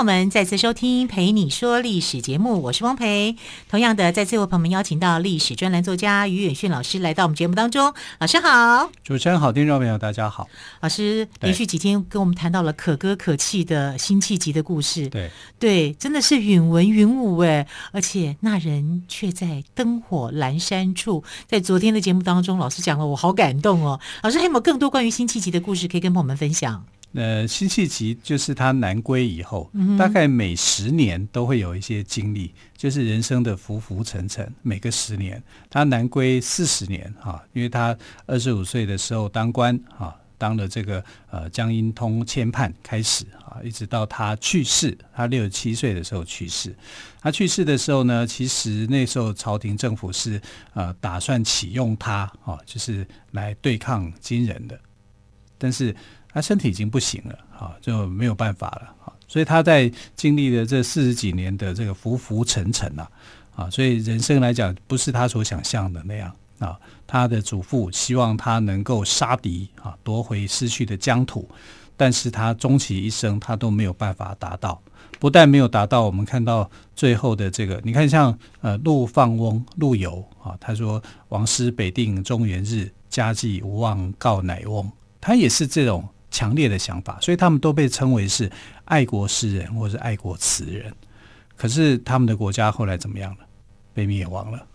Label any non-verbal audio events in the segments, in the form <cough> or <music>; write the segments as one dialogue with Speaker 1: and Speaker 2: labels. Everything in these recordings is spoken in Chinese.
Speaker 1: 友们再次收听《陪你说历史》节目，我是汪培。同样的，再次为朋友们邀请到历史专栏作家于远逊老师来到我们节目当中。老师好，
Speaker 2: 主持人好，听众朋友大家好。
Speaker 1: 老师连续几天跟我们谈到了可歌可泣的辛弃疾的故事，
Speaker 2: 对
Speaker 1: 对，真的是云文云武哎，而且那人却在灯火阑珊处。在昨天的节目当中，老师讲了，我好感动哦。老师还有没有更多关于辛弃疾的故事可以跟朋友们分享？
Speaker 2: 呃，辛弃疾就是他南归以后，嗯、大概每十年都会有一些经历，就是人生的浮浮沉沉。每个十年，他南归四十年哈，因为他二十五岁的时候当官哈，当了这个呃江阴通签判开始啊，一直到他去世，他六十七岁的时候去世。他去世的时候呢，其实那时候朝廷政府是呃打算启用他啊，就是来对抗金人的，但是。他身体已经不行了，哈，就没有办法了，哈，所以他在经历了这四十几年的这个浮浮沉沉啊，啊，所以人生来讲不是他所想象的那样啊。他的祖父希望他能够杀敌啊，夺回失去的疆土，但是他终其一生他都没有办法达到，不但没有达到，我们看到最后的这个，你看像呃陆放翁陆游啊，他说王师北定中原日，家祭无忘告乃翁，他也是这种。强烈的想法，所以他们都被称为是爱国诗人或是爱国词人。可是他们的国家后来怎么样了？被灭亡了，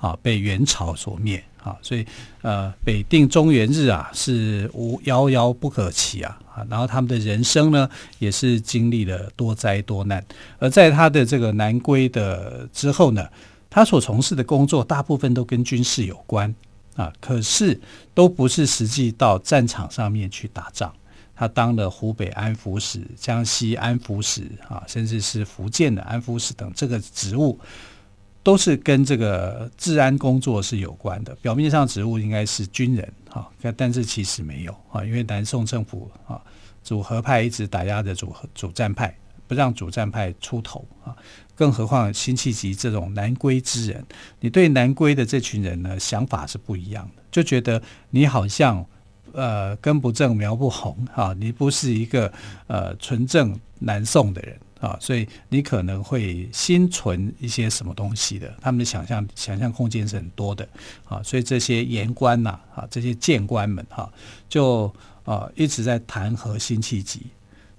Speaker 2: 啊，被元朝所灭啊。所以呃，北定中原日啊，是无遥遥不可及啊啊。然后他们的人生呢，也是经历了多灾多难。而在他的这个南归的之后呢，他所从事的工作大部分都跟军事有关啊，可是都不是实际到战场上面去打仗。他当了湖北安抚使、江西安抚使啊，甚至是福建的安抚使等，这个职务都是跟这个治安工作是有关的。表面上职务应该是军人哈，但是其实没有啊，因为南宋政府啊，主和派一直打压着主主战派，不让主战派出头啊。更何况辛弃疾这种南归之人，你对南归的这群人呢，想法是不一样的，就觉得你好像。呃，根不正苗不红啊，你不是一个呃纯正南宋的人啊，所以你可能会心存一些什么东西的。他们的想象想象空间是很多的啊，所以这些言官呐啊，这些谏官们哈、就啊一直在弹劾辛弃疾。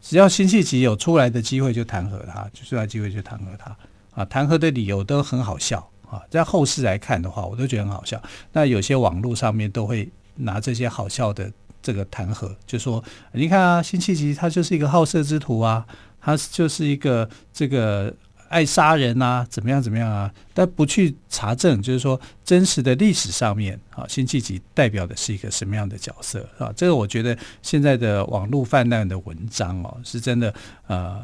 Speaker 2: 只要辛弃疾有出来的机会，就弹劾他；就出来机会就弹劾他啊。弹劾的理由都很好笑啊，在后世来看的话，我都觉得很好笑。那有些网络上面都会。拿这些好笑的这个弹劾，就说你看啊，辛弃疾他就是一个好色之徒啊，他就是一个这个爱杀人啊，怎么样怎么样啊？但不去查证，就是说真实的历史上面啊，辛弃疾代表的是一个什么样的角色啊？这个我觉得现在的网络泛滥的文章哦，是真的呃，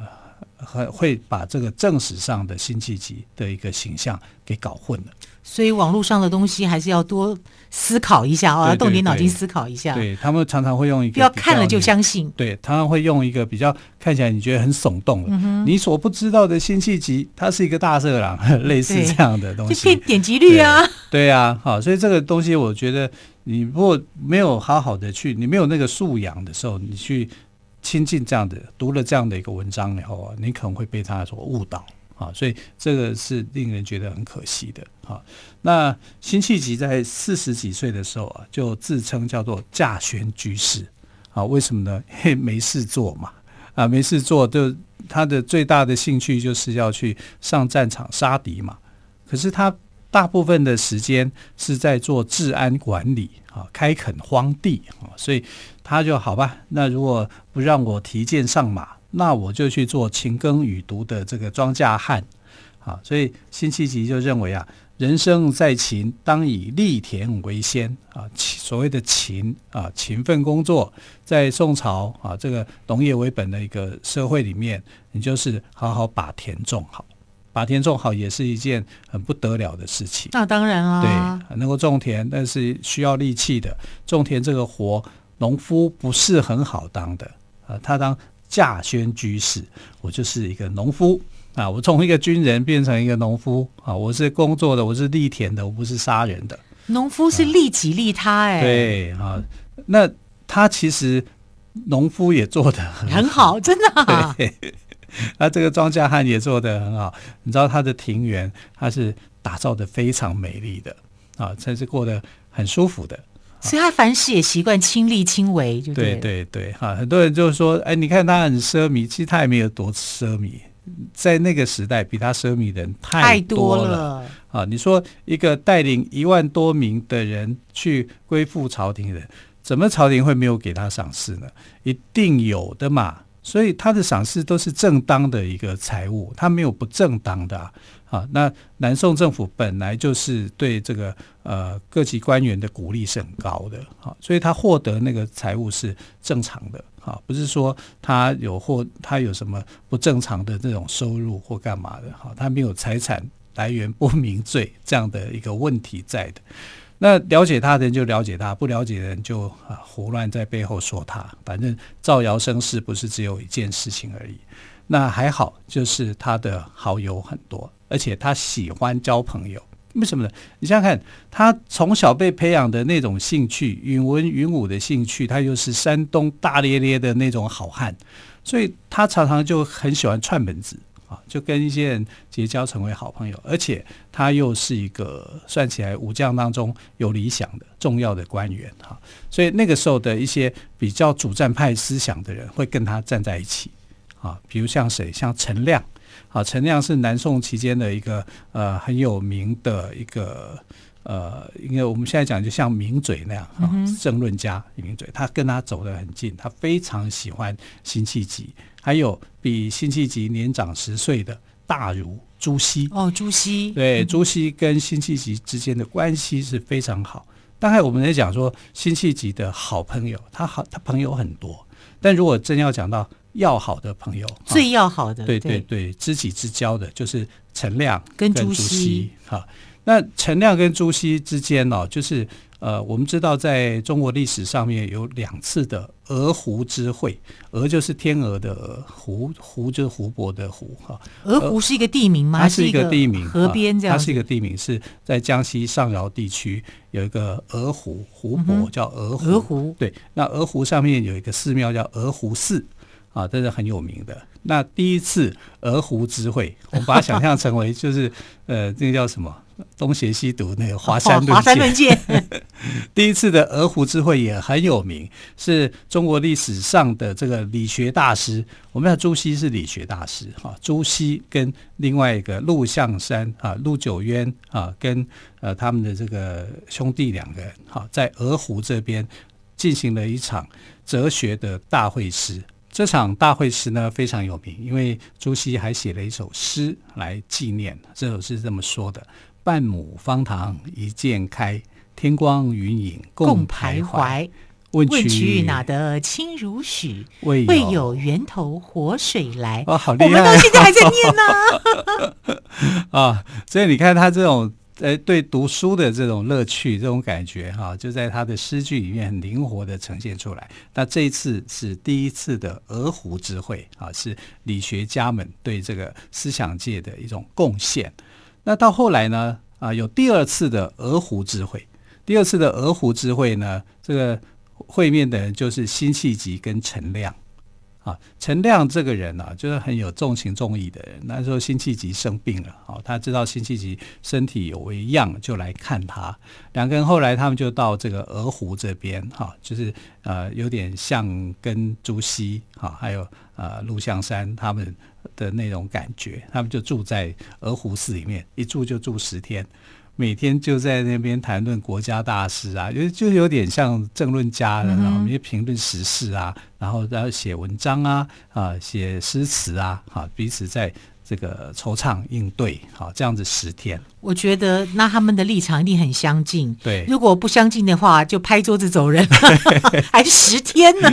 Speaker 2: 很会把这个正史上的辛弃疾的一个形象给搞混了。
Speaker 1: 所以网络上的东西还是要多思考一下啊，要动点脑筋思考一下。
Speaker 2: 对，他们常常会用一个
Speaker 1: 不要看了就相信。
Speaker 2: 对，常常会用一个比较看起来你觉得很耸动的，嗯、你所不知道的辛弃疾，他是一个大色狼，类似这样的东西，
Speaker 1: 就骗点击率啊。
Speaker 2: 对啊，好，所以这个东西我觉得你如果没有好好的去，你没有那个素养的时候，你去亲近这样的读了这样的一个文章以后啊，你可能会被他所误导。啊，所以这个是令人觉得很可惜的。啊，那辛弃疾在四十几岁的时候啊，就自称叫做稼轩居士。啊，为什么呢？<laughs> 嘿，没事做嘛。啊，没事做，就他的最大的兴趣就是要去上战场杀敌嘛。可是他大部分的时间是在做治安管理啊，开垦荒地啊，所以他就好吧。那如果不让我提剑上马。那我就去做勤耕雨读的这个庄稼汉，啊，所以辛弃疾就认为啊，人生在勤，当以力田为先啊。所谓的勤啊，勤奋工作，在宋朝啊这个农业为本的一个社会里面，你就是好好把田种好，把田种好也是一件很不得了的事情。
Speaker 1: 那当然啊，
Speaker 2: 对，能够种田，但是需要力气的。种田这个活，农夫不是很好当的啊。他当稼轩居士，我就是一个农夫啊。我从一个军人变成一个农夫啊。我是工作的，我是力田的，我不是杀人的。
Speaker 1: 农夫是利己利他，哎、啊，
Speaker 2: 对啊。那他其实农夫也做的很好，
Speaker 1: 很好，真的、啊。<laughs>
Speaker 2: 对。<laughs> 那这个庄稼汉也做得很好，你知道他的庭园，他是打造得非常美丽的啊，才是过得很舒服的。
Speaker 1: 所以他凡事也习惯亲力亲为，就对，
Speaker 2: 对对对哈。很多人就是说，哎，你看他很奢靡，其实他也没有多奢靡，在那个时代，比他奢靡的人太多了，太多了啊。你说一个带领一万多名的人去归附朝廷的人，怎么朝廷会没有给他赏赐呢？一定有的嘛。所以他的赏识都是正当的一个财物，他没有不正当的啊。啊那南宋政府本来就是对这个呃各级官员的鼓励是很高的啊，所以他获得那个财物是正常的啊，不是说他有或他有什么不正常的这种收入或干嘛的哈，他没有财产来源不明罪这样的一个问题在的。那了解他的人就了解他，不了解的人就啊胡乱在背后说他。反正造谣生事不是只有一件事情而已。那还好，就是他的好友很多，而且他喜欢交朋友。为什么呢？你想想看，他从小被培养的那种兴趣，允文允武的兴趣，他又是山东大咧咧的那种好汉，所以他常常就很喜欢串门子。啊，就跟一些人结交成为好朋友，而且他又是一个算起来武将当中有理想的重要的官员哈，所以那个时候的一些比较主战派思想的人会跟他站在一起啊，比如像谁，像陈亮啊，陈亮是南宋期间的一个呃很有名的一个呃，因为我们现在讲就像名嘴那样啊，政论家名嘴，他跟他走得很近，他非常喜欢辛弃疾。还有比辛弃疾年长十岁的大儒朱熹
Speaker 1: 哦，朱熹
Speaker 2: 对，朱熹跟辛弃疾之间的关系是非常好。大概我们在讲说辛弃疾的好朋友，他好，他朋友很多。但如果真要讲到要好的朋友，
Speaker 1: 最要好的，
Speaker 2: 对对对，知己之交的，就是陈亮
Speaker 1: 跟朱熹。
Speaker 2: 哈，那陈亮跟朱熹之间哦，就是。呃，我们知道在中国历史上面有两次的鹅湖之会，鹅就是天鹅的鹅，湖湖就是湖泊的湖哈。
Speaker 1: 鹅湖是一个地名吗？
Speaker 2: 它是一个地名，
Speaker 1: 河边这样。
Speaker 2: 它是一个地名，是在江西上饶地区有一个鹅湖湖泊叫鹅湖。
Speaker 1: 鹅湖
Speaker 2: 对，那鹅湖上面有一个寺庙叫鹅湖寺啊，这是很有名的。那第一次鹅湖之会，我们把它想象成为就是呃，那个叫什么？东邪西毒那个华山论剑，华山论剑。<laughs> 第一次的鹅湖之会也很有名，是中国历史上的这个理学大师。我们要朱熹是理学大师哈，朱熹跟另外一个陆象山啊、陆九渊啊，跟呃他们的这个兄弟两个人哈，在鹅湖这边进行了一场哲学的大会师。这场大会师呢非常有名，因为朱熹还写了一首诗来纪念。这首诗是这么说的。半亩方塘一鉴开，天光云影共徘徊。
Speaker 1: 问渠哪得清如许？为有源头活水来。
Speaker 2: 哦，好厉害！
Speaker 1: 我们到现在还在念呢。<laughs>
Speaker 2: 啊，所以你看他这种呃对读书的这种乐趣、这种感觉哈，就在他的诗句里面很灵活的呈现出来。那这一次是第一次的鹅湖之会啊，是理学家们对这个思想界的一种贡献。那到后来呢？啊，有第二次的鹅湖之会。第二次的鹅湖之会呢，这个会面的人就是辛弃疾跟陈亮。啊，陈亮这个人啊，就是很有重情重义的人。那时候辛弃疾生病了，哦，他知道辛弃疾身体有微恙，就来看他。两个人后来他们就到这个鹅湖这边，哈，就是呃，有点像跟朱熹，哈，还有呃陆象山他们的那种感觉。他们就住在鹅湖寺里面，一住就住十天。每天就在那边谈论国家大事啊，就就有点像政论家的，然后也评论时事啊，然后然后写文章啊，啊写诗词啊，哈，彼此在这个惆怅应对，好这样子十天。
Speaker 1: 我觉得那他们的立场一定很相近，
Speaker 2: 对，
Speaker 1: 如果不相近的话，就拍桌子走人，<laughs> 还十天呢，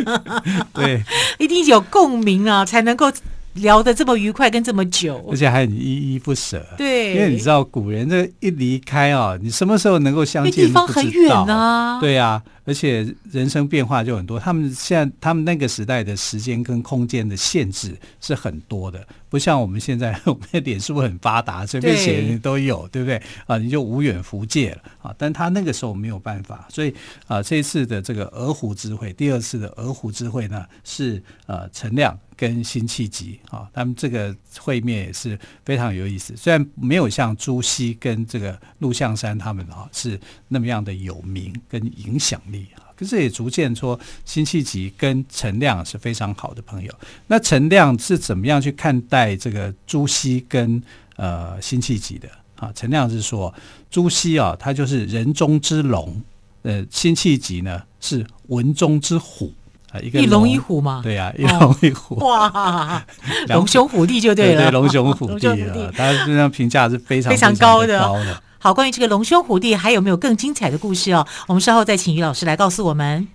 Speaker 2: 对，<laughs>
Speaker 1: 一定有共鸣啊，才能够。聊得这么愉快，跟这么久，
Speaker 2: 而且还很依依不舍。
Speaker 1: 对，
Speaker 2: 因为你知道古人这一离开啊，你什么时候能够相见？
Speaker 1: 地方很远啊。
Speaker 2: 对呀、啊，而且人生变化就很多。他们现在他们那个时代的时间跟空间的限制是很多的，不像我们现在，<laughs> 我们的脸书很发达，随便写的都有，对，对不对？啊，你就无远弗届了啊。但他那个时候没有办法，所以啊，这一次的这个鹅湖之会，第二次的鹅湖之会呢，是呃陈亮。跟辛弃疾啊，他们这个会面也是非常有意思。虽然没有像朱熹跟这个陆象山他们啊是那么样的有名跟影响力啊，可是也逐渐说辛弃疾跟陈亮是非常好的朋友。那陈亮是怎么样去看待这个朱熹跟呃辛弃疾的啊？陈亮是说朱熹啊，他就是人中之龙，呃，辛弃疾呢是文中之虎。一个龙，一龙一虎嘛，
Speaker 1: 对
Speaker 2: 呀、啊，一龙一虎，
Speaker 1: 哦、哇，<laughs> 龙兄虎弟就对了，
Speaker 2: 对，龙兄虎弟啊，<laughs> 他这样评价是非常
Speaker 1: 非常高的。
Speaker 2: 高的。
Speaker 1: 好，关于这个龙兄虎弟，还有没有更精彩的故事哦？我们稍后再请于老师来告诉我们。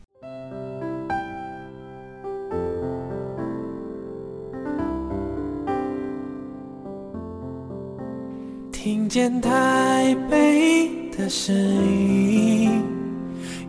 Speaker 3: 听见台北的声音。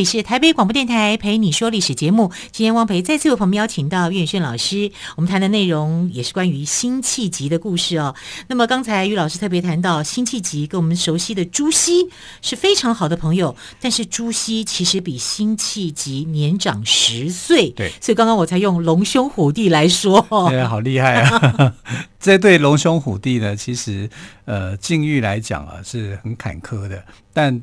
Speaker 1: 里是台北广播电台陪你说历史节目。今天汪培再次为朋友们邀请到岳远轩老师，我们谈的内容也是关于辛弃疾的故事哦。那么刚才于老师特别谈到辛弃疾跟我们熟悉的朱熹是非常好的朋友，但是朱熹其实比辛弃疾年长十岁，
Speaker 2: 对，
Speaker 1: 所以刚刚我才用龙兄虎弟来说，
Speaker 2: 对，好厉害啊！<laughs> 这对龙兄虎弟呢，其实呃境遇来讲啊是很坎坷的，但。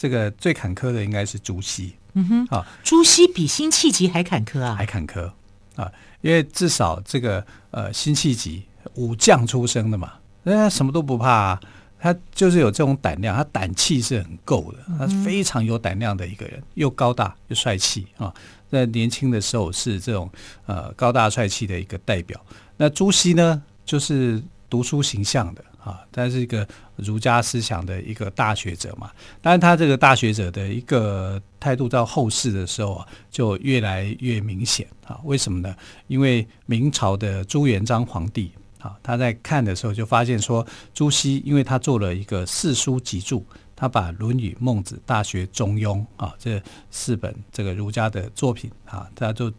Speaker 2: 这个最坎坷的应该是朱熹，
Speaker 1: 嗯哼，啊，朱熹比辛弃疾还坎坷啊，
Speaker 2: 还坎坷。啊，因为至少这个呃辛弃疾武将出身的嘛，那他什么都不怕啊，他就是有这种胆量，他胆气是很够的，他是非常有胆量的一个人，又高大又帅气啊，在年轻的时候是这种呃高大帅气的一个代表。那朱熹呢，就是读书形象的。啊，他是一个儒家思想的一个大学者嘛。当然，他这个大学者的一个态度到后世的时候啊，就越来越明显啊。为什么呢？因为明朝的朱元璋皇帝啊，他在看的时候就发现说，朱熹因为他做了一个四书集注，他把《论语》《孟子》《大学》《中庸》啊这四本这个儒家的作品啊，他就。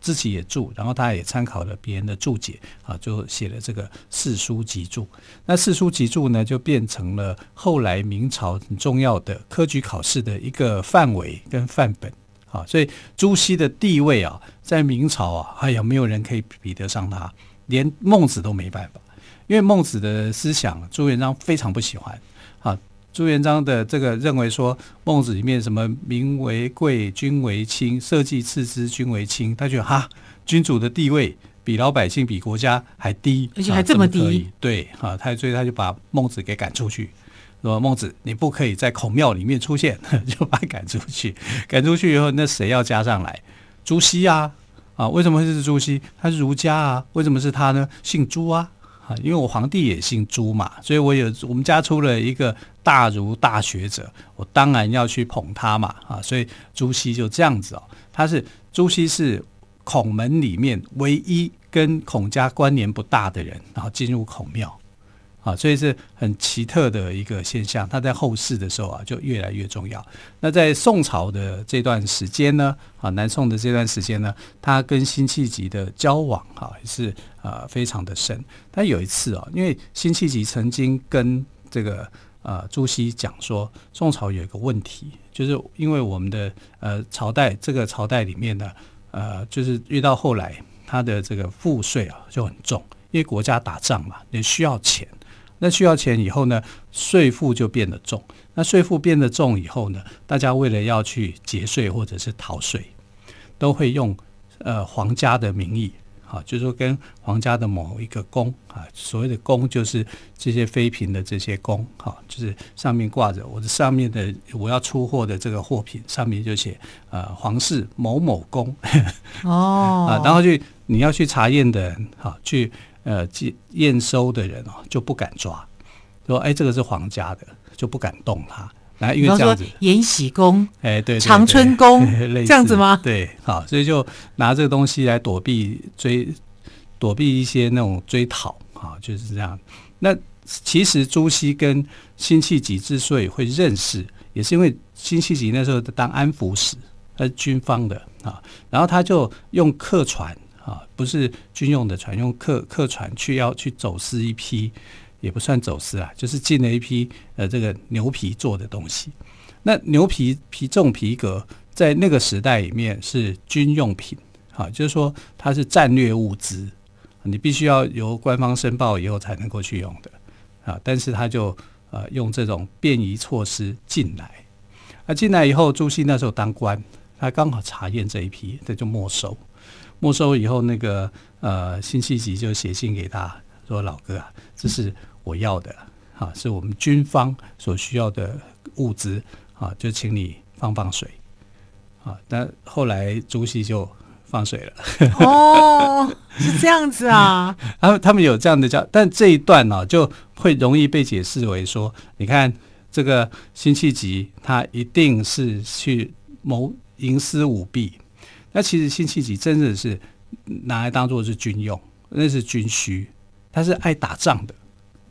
Speaker 2: 自己也注，然后他也参考了别人的注解啊，就写了这个四书集注。那四书集注呢，就变成了后来明朝很重要的科举考试的一个范围跟范本啊。所以朱熹的地位啊，在明朝啊，哎呀，没有人可以比得上他，连孟子都没办法，因为孟子的思想朱元璋非常不喜欢。朱元璋的这个认为说，孟子里面什么民为贵，君为轻，社稷次之，君为轻，他觉得哈，君主的地位比老百姓、比国家还低，
Speaker 1: 而且还这么低。
Speaker 2: 啊、对，啊，他所以他就把孟子给赶出去，说孟子你不可以在孔庙里面出现，<laughs> 就把他赶出去。赶出去以后，那谁要加上来？朱熹啊，啊，为什么会是朱熹？他是儒家啊，为什么是他呢？姓朱啊。啊，因为我皇帝也姓朱嘛，所以我有我们家出了一个大儒大学者，我当然要去捧他嘛。啊，所以朱熹就这样子哦，他是朱熹是孔门里面唯一跟孔家关联不大的人，然后进入孔庙。啊，所以是很奇特的一个现象。他在后世的时候啊，就越来越重要。那在宋朝的这段时间呢，啊，南宋的这段时间呢，他跟辛弃疾的交往啊，也是啊非常的深。但有一次啊，因为辛弃疾曾经跟这个呃朱熹讲说，宋朝有一个问题，就是因为我们的呃朝代这个朝代里面呢，呃，就是越到后来，他的这个赋税啊就很重，因为国家打仗嘛，也需要钱。那需要钱以后呢，税负就变得重。那税负变得重以后呢，大家为了要去节税或者是逃税，都会用呃皇家的名义。啊，就是说跟皇家的某一个宫啊，所谓的宫就是这些妃嫔的这些宫，哈，就是上面挂着我的上面的我要出货的这个货品，上面就写呃皇室某某宫 <laughs> 哦啊，然后去你要去查验的人，哈，去呃验验收的人哦就不敢抓，说哎这个是皇家的就不敢动它。来，因为这样子，
Speaker 1: 延禧宫，
Speaker 2: 哎，对，
Speaker 1: 长春宫，<laughs> 这样子吗？
Speaker 2: 对，好，所以就拿这个东西来躲避追，躲避一些那种追讨，啊，就是这样。那其实朱熹跟辛弃疾之所以会认识，也是因为辛弃疾那时候当安抚使，他是军方的啊，然后他就用客船啊，不是军用的船，用客客船去要去走私一批。也不算走私啊，就是进了一批呃这个牛皮做的东西。那牛皮皮这种皮革在那个时代里面是军用品，啊，就是说它是战略物资，你必须要由官方申报以后才能够去用的啊。但是他就呃用这种便宜措施进来，啊进来以后，朱熹那时候当官，他刚好查验这一批，他就没收。没收以后，那个呃辛弃疾就写信给他说：“老哥啊，这是。”我要的啊，是我们军方所需要的物资啊，就请你放放水啊。但后来朱熹就放水了。
Speaker 1: 哦，是这样子啊。<laughs>
Speaker 2: 他们他们有这样的叫，但这一段呢、啊，就会容易被解释为说，你看这个辛弃疾，他一定是去谋营私舞弊。那其实辛弃疾真的是拿来当做是军用，那是军需，他是爱打仗的。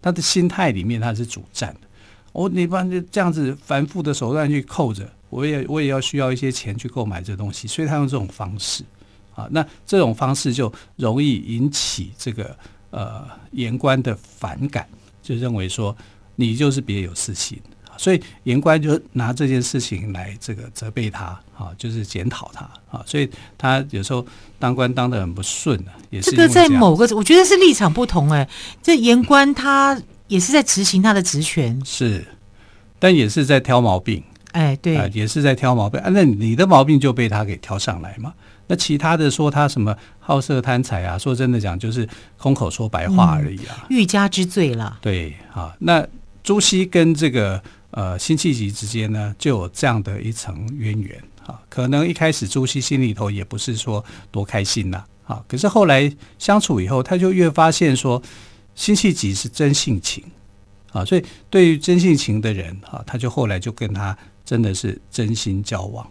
Speaker 2: 他的心态里面，他是主战的。我你把就这样子繁复的手段去扣着，我也我也要需要一些钱去购买这东西，所以他用这种方式啊，那这种方式就容易引起这个呃言官的反感，就认为说你就是别有私心。所以言官就拿这件事情来这个责备他啊，就是检讨他啊，所以他有时候当官当的很不顺啊，也是这，
Speaker 1: 这个在某个我觉得是立场不同哎、欸，这言官他也是在执行他的职权，
Speaker 2: 是，但也是在挑毛病，
Speaker 1: 哎，对、
Speaker 2: 啊，也是在挑毛病啊，那你的毛病就被他给挑上来嘛，那其他的说他什么好色贪财啊，说真的讲就是空口说白话而已啊，
Speaker 1: 欲加之罪了，
Speaker 2: 对啊，那朱熹跟这个。呃，辛弃疾之间呢，就有这样的一层渊源啊。可能一开始朱熹心里头也不是说多开心呐，啊，可是后来相处以后，他就越发现说，辛弃疾是真性情啊。所以对于真性情的人啊，他就后来就跟他真的是真心交往。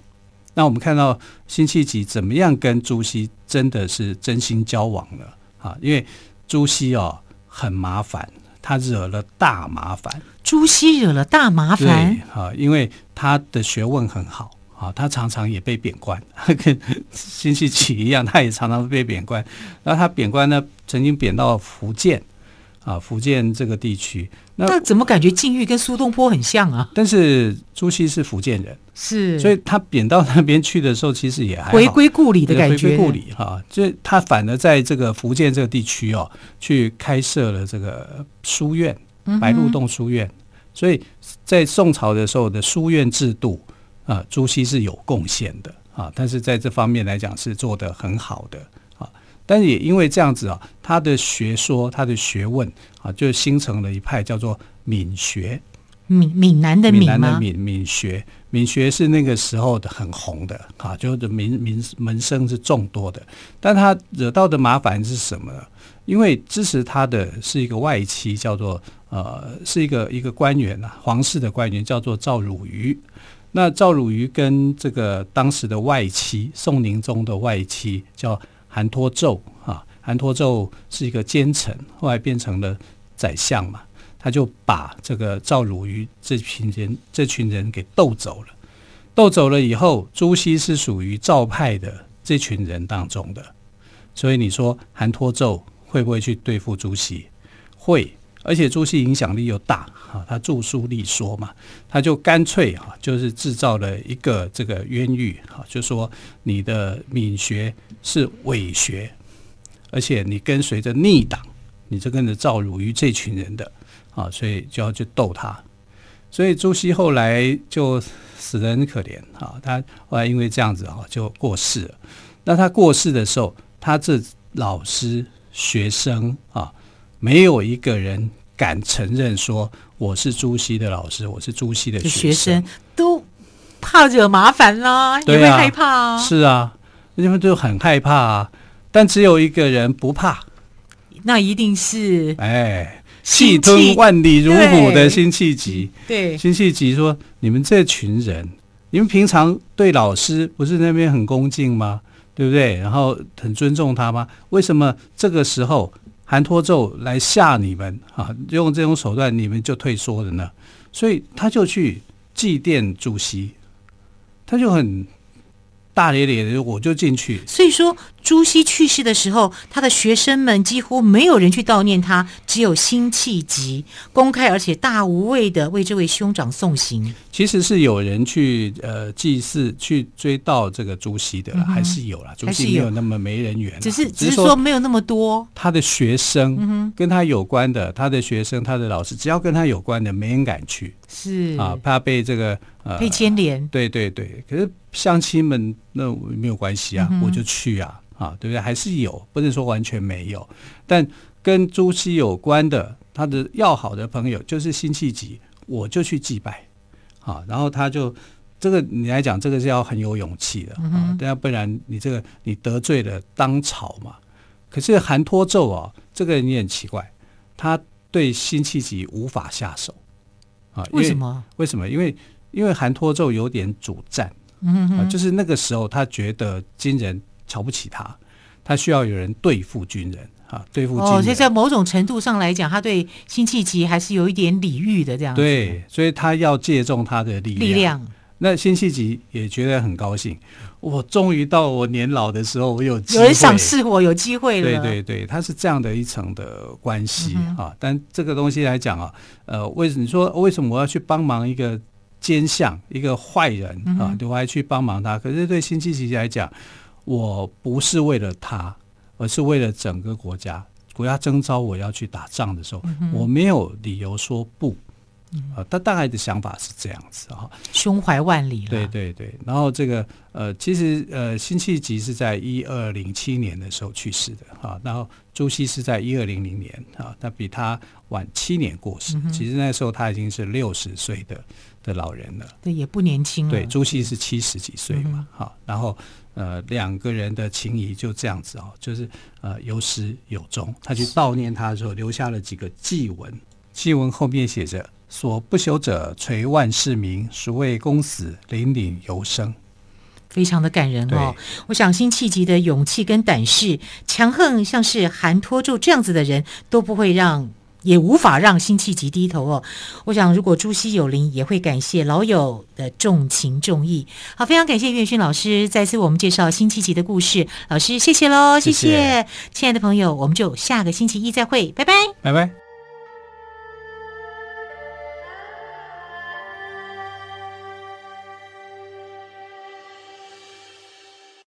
Speaker 2: 那我们看到辛弃疾怎么样跟朱熹真的是真心交往了啊？因为朱熹哦很麻烦。他惹了大麻烦，
Speaker 1: 朱熹惹了大麻烦。对
Speaker 2: 啊，因为他的学问很好啊，他常常也被贬官，<laughs> 跟辛弃疾一样，他也常常被贬官。然后他贬官呢，曾经贬到福建啊，福建这个地区。那，
Speaker 1: 那怎么感觉境遇跟苏东坡很像啊？
Speaker 2: 但是朱熹是福建人，
Speaker 1: 是，
Speaker 2: 所以他贬到那边去的时候，其实也还
Speaker 1: 回归故里的感觉，
Speaker 2: 回归故里哈。就他反而在这个福建这个地区哦，去开设了这个书院，白鹿洞书院。嗯、所以在宋朝的时候的书院制度啊，朱熹是有贡献的啊。但是在这方面来讲，是做得很好的。但是也因为这样子啊，他的学说、他的学问啊，就形成了一派叫做闽学。
Speaker 1: 闽闽南的闽吗？
Speaker 2: 闽闽学，闽学是那个时候的很红的啊，就是民民门生是众多的。但他惹到的麻烦是什么呢？因为支持他的是一个外戚，叫做呃，是一个一个官员啊，皇室的官员，叫做赵汝愚。那赵汝愚跟这个当时的外戚宋宁宗的外戚叫。韩托胄啊，韩托胄是一个奸臣，后来变成了宰相嘛。他就把这个赵汝愚这群人，这群人给斗走了。斗走了以后，朱熹是属于赵派的这群人当中的，所以你说韩托胄会不会去对付朱熹？会，而且朱熹影响力又大啊，他著书立说嘛，他就干脆啊，就是制造了一个这个冤狱啊，就说你的闽学。是伪学，而且你跟随着逆党，你就跟着赵汝愚这群人的啊，所以就要去逗他。所以朱熹后来就死得很可怜啊，他后来因为这样子啊就过世了。那他过世的时候，他这老师学生啊，没有一个人敢承认说我是朱熹的老师，我是朱熹的学生，学生
Speaker 1: 都怕惹麻烦啦，也会害怕啊。
Speaker 2: 是啊，他们就很害怕啊。但只有一个人不怕，
Speaker 1: 那一定是
Speaker 2: 哎，气吞万里如虎的辛弃疾。
Speaker 1: 对，
Speaker 2: 辛弃疾说：“你们这群人，你们平常对老师不是那边很恭敬吗？对不对？然后很尊重他吗？为什么这个时候韩托胄来吓你们啊？用这种手段，你们就退缩了呢？所以他就去祭奠主席，他就很。”大咧咧的，我就进去。
Speaker 1: 所以说，朱熹去世的时候，他的学生们几乎没有人去悼念他，只有辛弃疾公开而且大无畏的为这位兄长送行。
Speaker 2: 其实是有人去呃祭祀、去追悼这个朱熹的，嗯、还是有啦。朱熹没有那么没人缘，
Speaker 1: 只是只是说没有那么多。
Speaker 2: 他的学生跟他有关的，他的学生、他的老师，只要跟他有关的，没人敢去。
Speaker 1: 是
Speaker 2: 啊，怕被这个呃
Speaker 1: 被牵连。
Speaker 2: 对对对，可是。乡亲们那没有关系啊，嗯、我就去啊，啊，对不对？还是有，不能说完全没有。但跟朱熹有关的，他的要好的朋友就是辛弃疾，我就去祭拜，啊，然后他就这个你来讲，这个是要很有勇气的啊，要、嗯、不然你这个你得罪了当朝嘛。可是韩托胄啊，这个人也很奇怪，他对辛弃疾无法下手啊。为，
Speaker 1: 为什么？
Speaker 2: 为什么？因为因为韩托胄有点主战。嗯哼，就是那个时候，他觉得军人瞧不起他，他需要有人对付军人啊，对付军人。哦，
Speaker 1: 所以在某种程度上来讲，他对辛弃疾还是有一点礼遇的，这样。
Speaker 2: 对，所以他要借重他的力量。力量。那辛弃疾也觉得很高兴，我终于到我年老的时候，我有机会，
Speaker 1: 有人赏识我，有机会了。
Speaker 2: 对对对，他是这样的一层的关系、嗯、啊。但这个东西来讲啊，呃，为什么你说为什么我要去帮忙一个？奸相一个坏人啊，我还去帮忙他。可是对辛弃疾来讲，我不是为了他，而是为了整个国家。国家征召我要去打仗的时候，我没有理由说不。啊，他大概的想法是这样子啊，
Speaker 1: 胸怀万里。
Speaker 2: 对对对，然后这个呃，其实呃，辛弃疾是在一二零七年的时候去世的啊，然后朱熹是在一二零零年啊，他比他晚七年过世。其实那时候他已经是六十岁的。的老人了，
Speaker 1: 对，也不年轻了。
Speaker 2: 对，朱熹是七十几岁嘛，好、嗯，然后呃，两个人的情谊就这样子哦，就是呃，有始有终。他去悼念他的时候，留下了几个祭文，祭文后面写着：“所不朽者，垂万世名，孰谓公死，凛凛犹生。”
Speaker 1: 非常的感人哦。我想辛弃疾的勇气跟胆识，强横像是韩托胄这样子的人，都不会让。也无法让辛弃疾低头哦。我想，如果朱熹有灵，也会感谢老友的重情重义。好，非常感谢岳勋老师再次为我们介绍辛弃疾的故事。老师，谢谢喽，谢谢，谢谢亲爱的朋友，我们就下个星期一再会，拜拜，
Speaker 2: 拜拜。